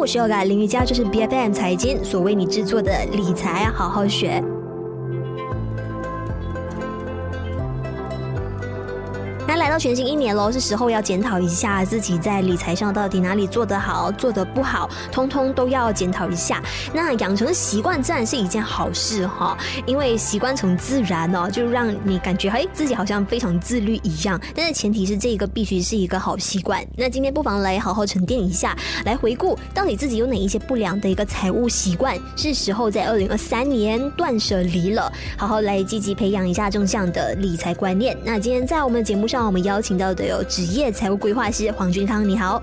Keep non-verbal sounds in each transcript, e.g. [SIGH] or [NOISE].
我是 Yoga 林瑜佳，这是 BFM 财经所为你制作的理财好好学。到全新一年喽，是时候要检讨一下自己在理财上到底哪里做得好，做得不好，通通都要检讨一下。那养成习惯自然是一件好事哈，因为习惯成自然哦，就让你感觉嘿自己好像非常自律一样。但是前提是这个必须是一个好习惯。那今天不妨来好好沉淀一下，来回顾到底自己有哪一些不良的一个财务习惯，是时候在二零二三年断舍离了，好好来积极培养一下正向的理财观念。那今天在我们的节目上。我们邀请到的有职业财务规划师黄军康，你好。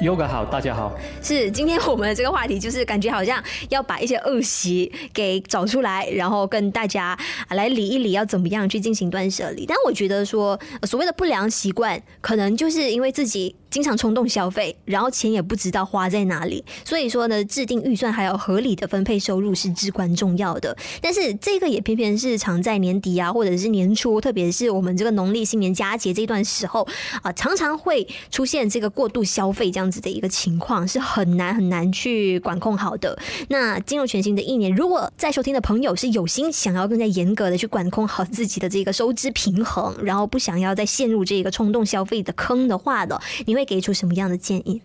Yoga 好，大家好。是，今天我们的这个话题就是感觉好像要把一些恶习给找出来，然后跟大家来理一理，要怎么样去进行断舍离。但我觉得说，所谓的不良习惯，可能就是因为自己。经常冲动消费，然后钱也不知道花在哪里，所以说呢，制定预算还有合理的分配收入是至关重要的。但是这个也偏偏是常在年底啊，或者是年初，特别是我们这个农历新年佳节这段时候啊，常常会出现这个过度消费这样子的一个情况，是很难很难去管控好的。那进入全新的一年，如果在收听的朋友是有心想要更加严格的去管控好自己的这个收支平衡，然后不想要再陷入这个冲动消费的坑的话的，你会。会给出什么样的建议？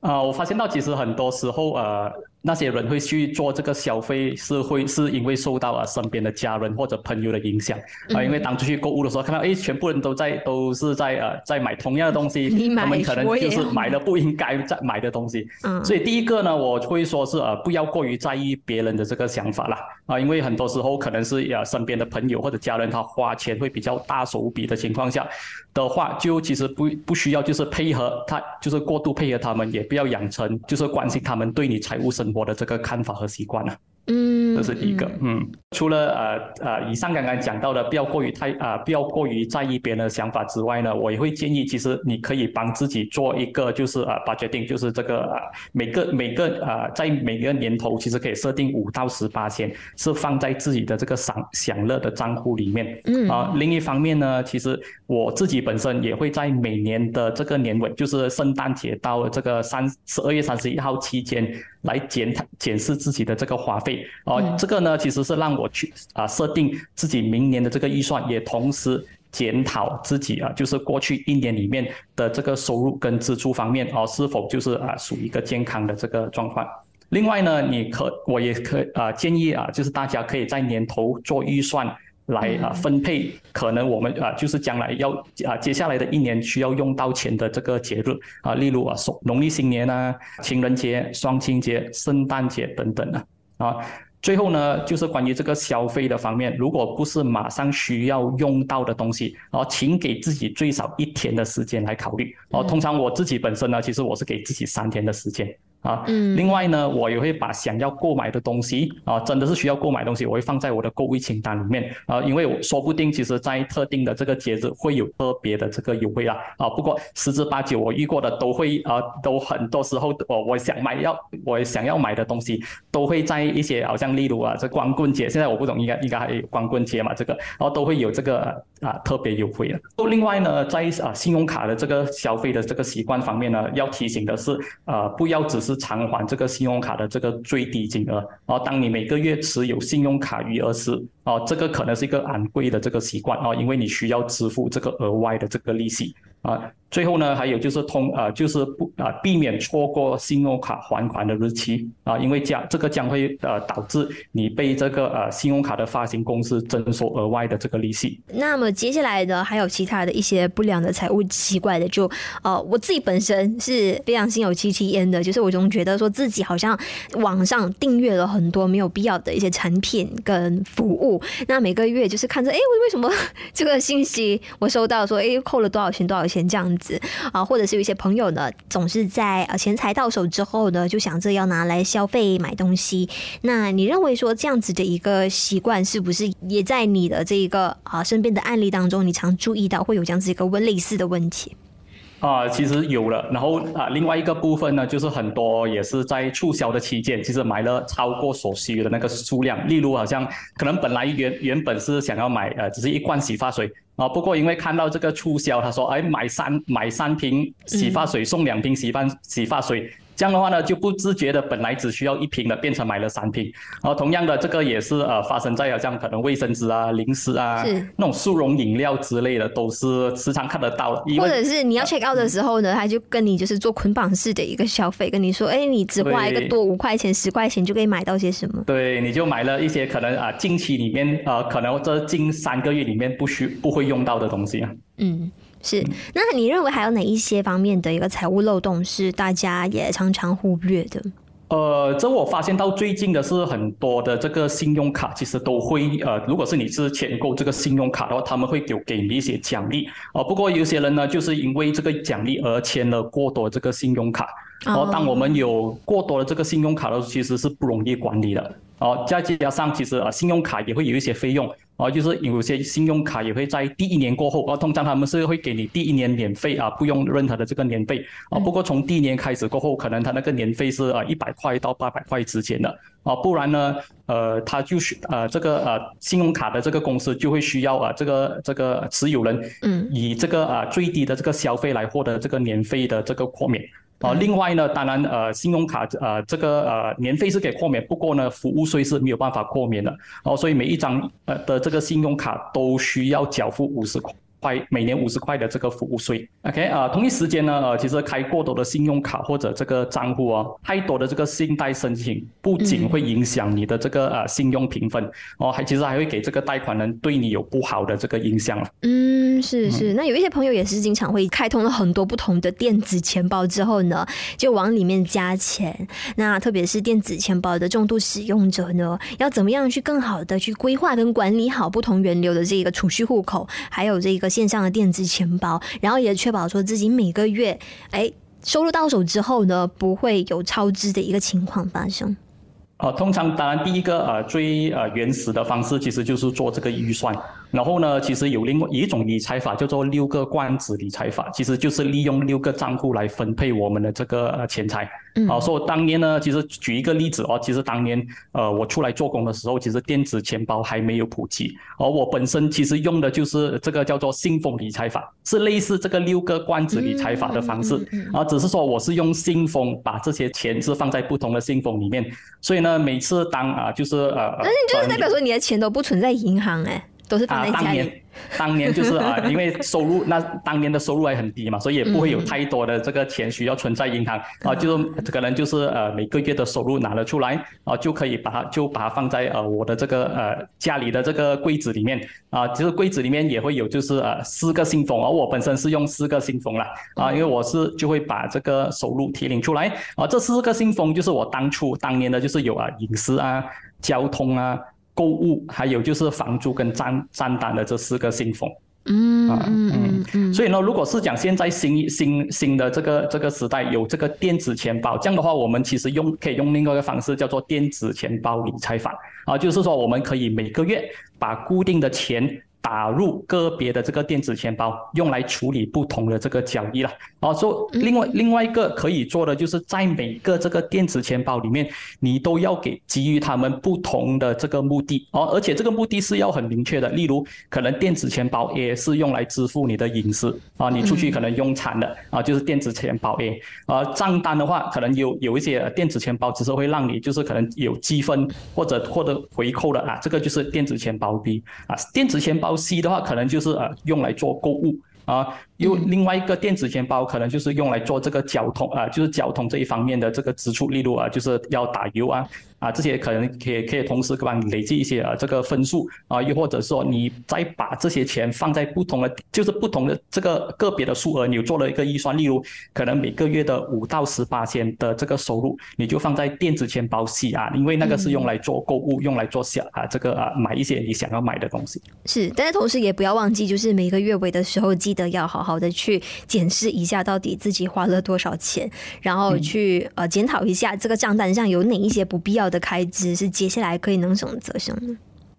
啊、呃，我发现到其实很多时候，呃。那些人会去做这个消费，是会是因为受到啊身边的家人或者朋友的影响啊、因为当出去购物的时候，看到哎，全部人都在都是在呃在买同样的东西，[LAUGHS] 他们可能就是买了不应该在买的东西。嗯，所以第一个呢，我会说是呃不要过于在意别人的这个想法啦。啊，因为很多时候可能是呃身边的朋友或者家人他花钱会比较大手笔的情况下的话，就其实不不需要就是配合他，就是过度配合他们，也不要养成就是关心他们对你财务生活的这个看法和习惯呢？嗯，这是第一个。嗯，除了呃呃以上刚刚讲到的，不要过于太啊、呃，不要过于在意别人的想法之外呢，我也会建议，其实你可以帮自己做一个就是呃 budgeting，就是这个呃每个每个呃在每个年头，其实可以设定五到十八千，是放在自己的这个享享乐的账户里面。嗯啊、呃，另一方面呢，其实我自己本身也会在每年的这个年尾，就是圣诞节到这个三十二月三十一号期间。来检检视自己的这个花费哦、呃，这个呢其实是让我去啊设定自己明年的这个预算，也同时检讨自己啊，就是过去一年里面的这个收入跟支出方面哦、呃，是否就是啊属于一个健康的这个状况。另外呢，你可我也可啊建议啊，就是大家可以在年头做预算。来啊，分配可能我们啊，就是将来要啊，接下来的一年需要用到钱的这个节日啊，例如啊，农历新年啊、情人节、双亲节、圣诞节等等啊啊。最后呢，就是关于这个消费的方面，如果不是马上需要用到的东西，啊，请给自己最少一天的时间来考虑。啊，通常我自己本身呢，其实我是给自己三天的时间。啊，嗯，另外呢，我也会把想要购买的东西啊，真的是需要购买东西，我会放在我的购物清单里面啊，因为我说不定其实在特定的这个节日会有特别的这个优惠啦啊。不过十之八九我遇过的都会啊，都很多时候我我想买要我想要买的东西都会在一些好像例如啊这光棍节，现在我不懂应该应该还有光棍节嘛这个，然后都会有这个啊特别优惠的。另外呢，在啊信用卡的这个消费的这个习惯方面呢，要提醒的是啊不要只是。是偿还这个信用卡的这个最低金额，哦，当你每个月持有信用卡余额时，哦，这个可能是一个昂贵的这个习惯，哦，因为你需要支付这个额外的这个利息，啊。最后呢，还有就是通、呃，就是不啊、呃，避免错过信用卡还款的日期啊，因为将这个将会呃导致你被这个呃信用卡的发行公司征收额外的这个利息。那么接下来呢，还有其他的一些不良的财务习惯的，就呃我自己本身是非常心有戚戚焉的，就是我总觉得说自己好像网上订阅了很多没有必要的一些产品跟服务，那每个月就是看着哎，为为什么这个信息我收到说哎扣了多少钱多少钱这样。子啊，或者是有一些朋友呢，总是在呃钱财到手之后呢，就想着要拿来消费买东西。那你认为说这样子的一个习惯，是不是也在你的这一个啊身边的案例当中，你常注意到会有这样子一个问类似的问题？啊，其实有了。然后啊，另外一个部分呢，就是很多也是在促销的期间，其实买了超过所需的那个数量。例如，好像可能本来原原本是想要买呃，只是一罐洗发水。啊，不过因为看到这个促销，他说，哎，买三买三瓶洗发水送两瓶洗发洗发水。这样的话呢，就不自觉的本来只需要一瓶的，变成买了三瓶。然后同样的，这个也是呃发生在好像可能卫生纸啊、零食啊、是那种速溶饮料之类的，都是时常看得到的。或者是你要 check out 的时候呢，他就跟你就是做捆绑式的一个消费，跟你说，哎，你只花一个多五块钱、十块钱就可以买到些什么？对，你就买了一些可能啊，近期里面呃，可能这近三个月里面不需不会用到的东西啊。嗯。是，那你认为还有哪一些方面的一个财务漏洞是大家也常常忽略的？呃，这我发现到最近的是很多的这个信用卡其实都会呃，如果是你是签购这个信用卡的话，他们会给给你一些奖励呃。不过有些人呢，就是因为这个奖励而签了过多这个信用卡。然后，当我们有过多的这个信用卡的时候，其实是不容易管理的。哦，再加上其实啊，信用卡也会有一些费用。哦，就是有些信用卡也会在第一年过后，哦，通常他们是会给你第一年免费啊，不用任何的这个年费。啊，不过从第一年开始过后，可能他那个年费是啊一百块到八百块之间的。啊，不然呢，呃，他就是呃这个呃信用卡的这个公司就会需要啊这个这个持有人，嗯，以这个啊最低的这个消费来获得这个年费的这个豁免。啊，另外呢，当然，呃，信用卡，呃，这个呃年费是给豁免，不过呢，服务税是没有办法豁免的，哦，所以每一张呃的这个信用卡都需要缴付五十块。块。每年五十块的这个服务税，OK 啊、呃，同一时间呢，呃，其实开过多的信用卡或者这个账户哦，太多的这个信贷申请，不仅会影响你的这个呃信用评分，哦，还其实还会给这个贷款人对你有不好的这个影响。嗯，是是，那有一些朋友也是经常会开通了很多不同的电子钱包之后呢，就往里面加钱。那特别是电子钱包的重度使用者呢，要怎么样去更好的去规划跟管理好不同源流的这个储蓄户口，还有这个。线上的电子钱包，然后也确保说自己每个月，哎，收入到手之后呢，不会有超支的一个情况发生。呃，通常当然第一个呃最呃原始的方式，其实就是做这个预算。然后呢，其实有另外一种理财法叫做六个罐子理财法，其实就是利用六个账户来分配我们的这个呃钱财。嗯。好，所以当年呢，其实举一个例子哦，其实当年呃我出来做工的时候，其实电子钱包还没有普及，而我本身其实用的就是这个叫做信封理财法，是类似这个六个罐子理财法的方式。啊，只是说我是用信封把这些钱是放在不同的信封里面，所以呢，每次当啊就是呃，那你就是代表说你的钱都不存在银行哎？都是放在家里。当年就是啊，[LAUGHS] 因为收入那当年的收入还很低嘛，所以也不会有太多的这个钱需要存在银行。[LAUGHS] 啊，就是可能就是呃每个月的收入拿了出来啊，就可以把它就把它放在呃我的这个呃家里的这个柜子里面。啊，就是柜子里面也会有就是呃四个信封，而我本身是用四个信封了啊，因为我是就会把这个收入提领出来。啊，这四个信封就是我当初当年的就是有啊饮食啊、交通啊。购物，还有就是房租跟账账单的这四个信封，嗯嗯嗯。嗯，所以呢，如果是讲现在新新新的这个这个时代有这个电子钱包，这样的话，我们其实用可以用另外一个方式叫做电子钱包理财法啊，就是说我们可以每个月把固定的钱。打入个别的这个电子钱包，用来处理不同的这个交易了。哦，说另外另外一个可以做的，就是在每个这个电子钱包里面，你都要给给予他们不同的这个目的。哦，而且这个目的是要很明确的。例如，可能电子钱包 A 是用来支付你的隐私啊，你出去可能用餐的啊，就是电子钱包 A。啊，账单的话，可能有有一些电子钱包只是会让你就是可能有积分或者获得回扣的啊，这个就是电子钱包 B 啊，电子钱包。C 的话，可能就是呃用来做购物。啊，又另外一个电子钱包可能就是用来做这个交通啊，就是交通这一方面的这个支出，例如啊，就是要打油啊。啊，这些可能可以可以同时帮你累积一些啊这个分数啊，又或者说你再把这些钱放在不同的，就是不同的这个个别的数额，你有做了一个预算，例如可能每个月的五到十八千的这个收入，你就放在电子钱包 C 啊，因为那个是用来做购物，嗯、用来做小啊这个啊买一些你想要买的东西。是，但是同时也不要忘记，就是每个月尾的时候，记得要好好的去检视一下到底自己花了多少钱，然后去呃检讨一下这个账单上有哪一些不必要的开支是接下来可以能省则省的。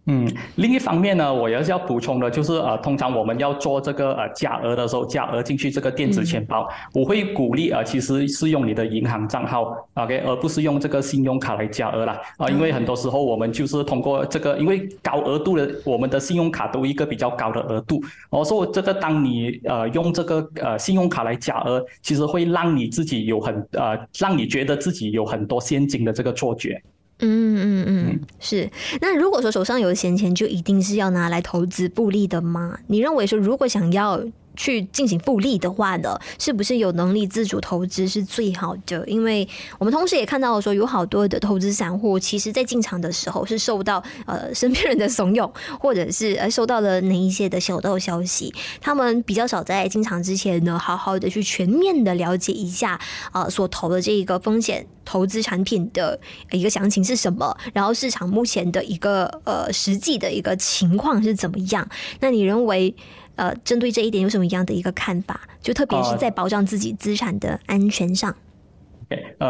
嗯，另一方面呢，我也是要补充的，就是呃，通常我们要做这个呃加额的时候，加额进去这个电子钱包，嗯、我会鼓励呃，其实是用你的银行账号，OK，而不是用这个信用卡来加额啦。啊、呃，因为很多时候我们就是通过这个，因为高额度的我们的信用卡都一个比较高的额度，我说这个当你呃用这个呃信用卡来加额，其实会让你自己有很呃，让你觉得自己有很多现金的这个错觉。嗯嗯嗯，是。那如果说手上有闲钱，就一定是要拿来投资布利的吗？你认为说，如果想要去进行复利的话呢，是不是有能力自主投资是最好的？因为我们同时也看到了说，有好多的投资散户，其实在进场的时候是受到呃 [LAUGHS] 身边人的怂恿，或者是呃收到了哪一些的小道消息，他们比较少在进场之前呢，好好的去全面的了解一下呃所投的这一个风险投资产品的一个详情是什么，然后市场目前的一个呃实际的一个情况是怎么样？那你认为？呃，针对这一点有什么样的一个看法？就特别是在保障自己资产的安全上。呃，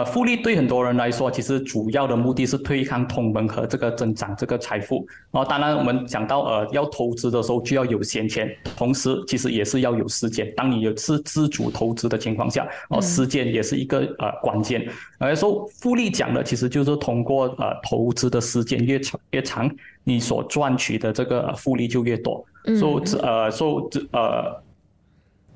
复利对很多人来说，其实主要的目的是对抗通膨和这个增长这个财富。然后，当然我们讲到呃要投资的时候就要有闲钱，同时其实也是要有时间。当你有是自主投资的情况下，哦，时间也是一个呃关键。而说复利讲的其实就是通过呃投资的时间越长越长，你所赚取的这个复利就越多。所以呃说这呃。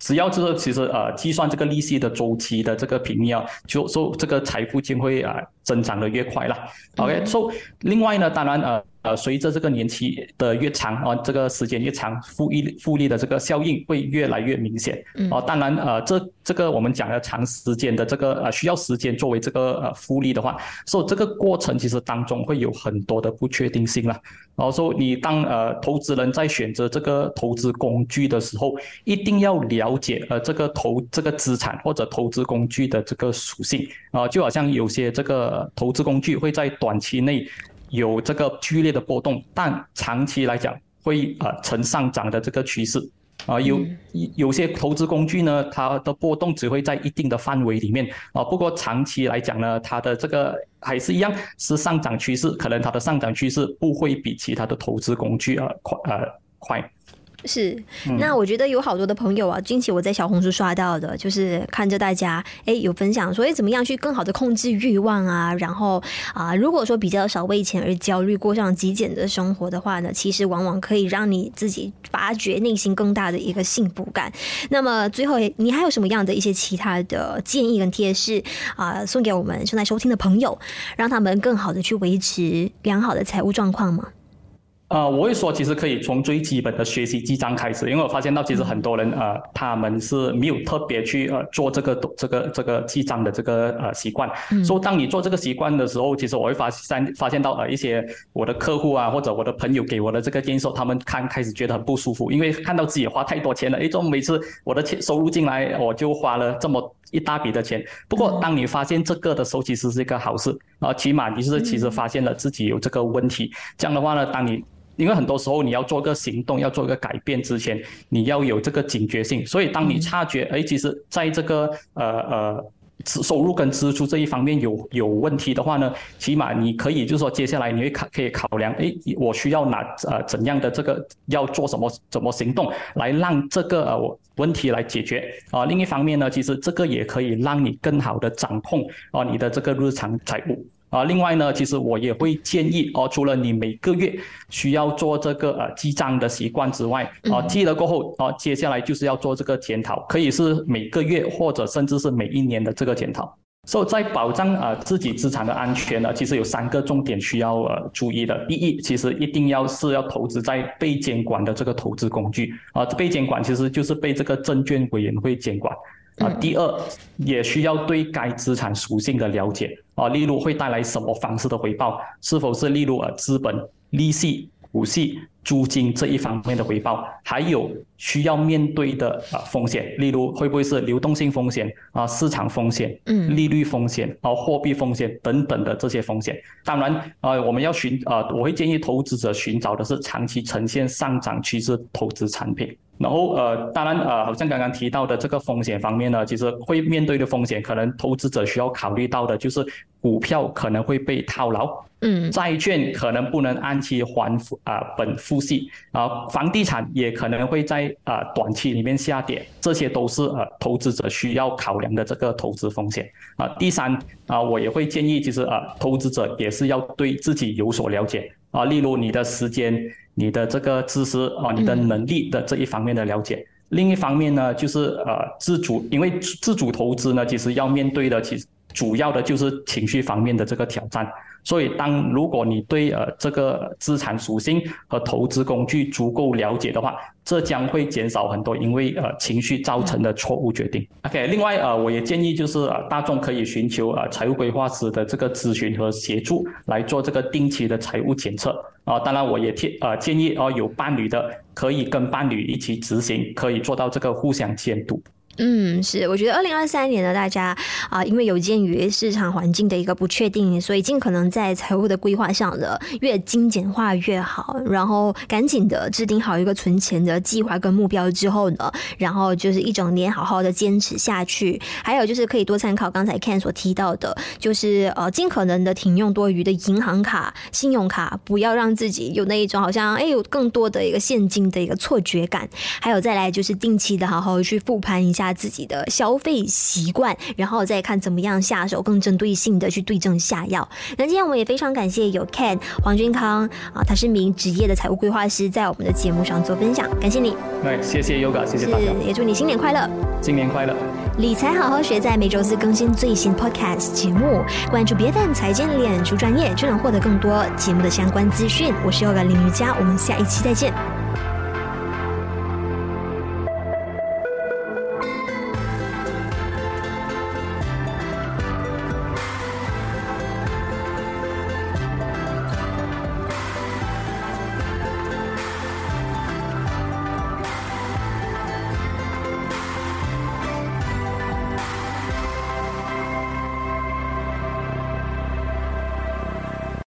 只要就是其实呃计算这个利息的周期的这个频率啊，就说这个财富就会啊增长的越快了。OK，所以另外呢，当然呃。呃，随着这个年期的越长啊，这个时间越长，复利复利的这个效应会越来越明显。哦，当然呃，这这个我们讲的长时间的这个呃需要时间作为这个呃复利的话，所以这个过程其实当中会有很多的不确定性了。然后说你当呃投资人在选择这个投资工具的时候，一定要了解呃这个投这个资产或者投资工具的这个属性啊，就好像有些这个投资工具会在短期内。有这个剧烈的波动，但长期来讲会呃呈上涨的这个趋势啊，有有些投资工具呢，它的波动只会在一定的范围里面啊，不过长期来讲呢，它的这个还是一样是上涨趋势，可能它的上涨趋势不会比其他的投资工具呃快呃快。是，那我觉得有好多的朋友啊，近期我在小红书刷到的，就是看着大家哎有分享说，哎怎么样去更好的控制欲望啊，然后啊，如果说比较少为钱而焦虑，过上极简的生活的话呢，其实往往可以让你自己发掘内心更大的一个幸福感。那么最后，你还有什么样的一些其他的建议跟贴士啊，送给我们正在收听的朋友，让他们更好的去维持良好的财务状况吗？呃，我会说，其实可以从最基本的学习记账开始，因为我发现到其实很多人呃，他们是没有特别去呃做这个这个这个记账的这个呃习惯。嗯。所以当你做这个习惯的时候，其实我会发现发现到呃一些我的客户啊，或者我的朋友给我的这个建议说，他们看开始觉得很不舒服，因为看到自己花太多钱了。诶，怎么每次我的钱收入进来，我就花了这么一大笔的钱。不过当你发现这个的时候，其实是一个好事啊，起码你是其实发现了自己有这个问题。这样的话呢，当你因为很多时候你要做个行动，要做一个改变之前，你要有这个警觉性。所以当你察觉，哎，其实在这个呃呃收入跟支出这一方面有有问题的话呢，起码你可以就是说，接下来你会考可以考量，哎，我需要拿呃怎样的这个要做什么怎么行动来让这个呃我问题来解决啊。另一方面呢，其实这个也可以让你更好的掌控啊你的这个日常财务。啊，另外呢，其实我也会建议哦，除了你每个月需要做这个呃记账的习惯之外，啊，记了过后，啊，接下来就是要做这个检讨，可以是每个月或者甚至是每一年的这个检讨。所以在保障呃自己资产的安全呢，其实有三个重点需要呃注意的。第一，其实一定要是要投资在被监管的这个投资工具啊，被监管其实就是被这个证券委员会监管。啊，第二也需要对该资产属性的了解啊，例如会带来什么方式的回报，是否是例如呃资本、利息、股息、租金这一方面的回报，还有需要面对的啊风险，例如会不会是流动性风险啊、市场风险、嗯、利率风险啊、货币风险等等的这些风险。当然，呃，我们要寻呃，我会建议投资者寻找的是长期呈现上涨趋势投资产品。然后呃，当然呃，好像刚刚提到的这个风险方面呢，其实会面对的风险，可能投资者需要考虑到的就是股票可能会被套牢，嗯，债券可能不能按期还啊、呃、本付息，啊，房地产也可能会在啊、呃、短期里面下跌，这些都是呃投资者需要考量的这个投资风险啊、呃。第三啊、呃，我也会建议，其实啊、呃，投资者也是要对自己有所了解啊、呃，例如你的时间。你的这个知识啊，你的能力的这一方面的了解。嗯、另一方面呢，就是呃自主，因为自主投资呢，其实要面对的其实主要的就是情绪方面的这个挑战。所以，当如果你对呃这个资产属性和投资工具足够了解的话，这将会减少很多因为呃情绪造成的错误决定。OK，另外呃我也建议就是呃大众可以寻求呃财务规划师的这个咨询和协助来做这个定期的财务检测啊。当然，我也建呃建议哦有伴侣的可以跟伴侣一起执行，可以做到这个互相监督。嗯，是，我觉得二零二三年呢，大家啊、因为有鉴于市场环境的一个不确定，所以尽可能在财务的规划上的越精简化越好，然后赶紧的制定好一个存钱的计划跟目标之后呢，然后就是一整年好好的坚持下去。还有就是可以多参考刚才 Ken 所提到的，就是呃，尽可能的停用多余的银行卡、信用卡，不要让自己有那一种好像哎有更多的一个现金的一个错觉感。还有再来就是定期的好好去复盘一下。自己的消费习惯，然后再看怎么样下手，更针对性的去对症下药。那今天我们也非常感谢有 Ken 黄钧康啊，他是名职业的财务规划师，在我们的节目上做分享，感谢你。对，谢谢 Yoga，谢谢大家，也祝你新年快乐，新年快乐。理财好好学，在每周四更新最新 Podcast 节目，关注别人财经脸书专业，就能获得更多节目的相关资讯。我是 Yoga 林瑜伽，我们下一期再见。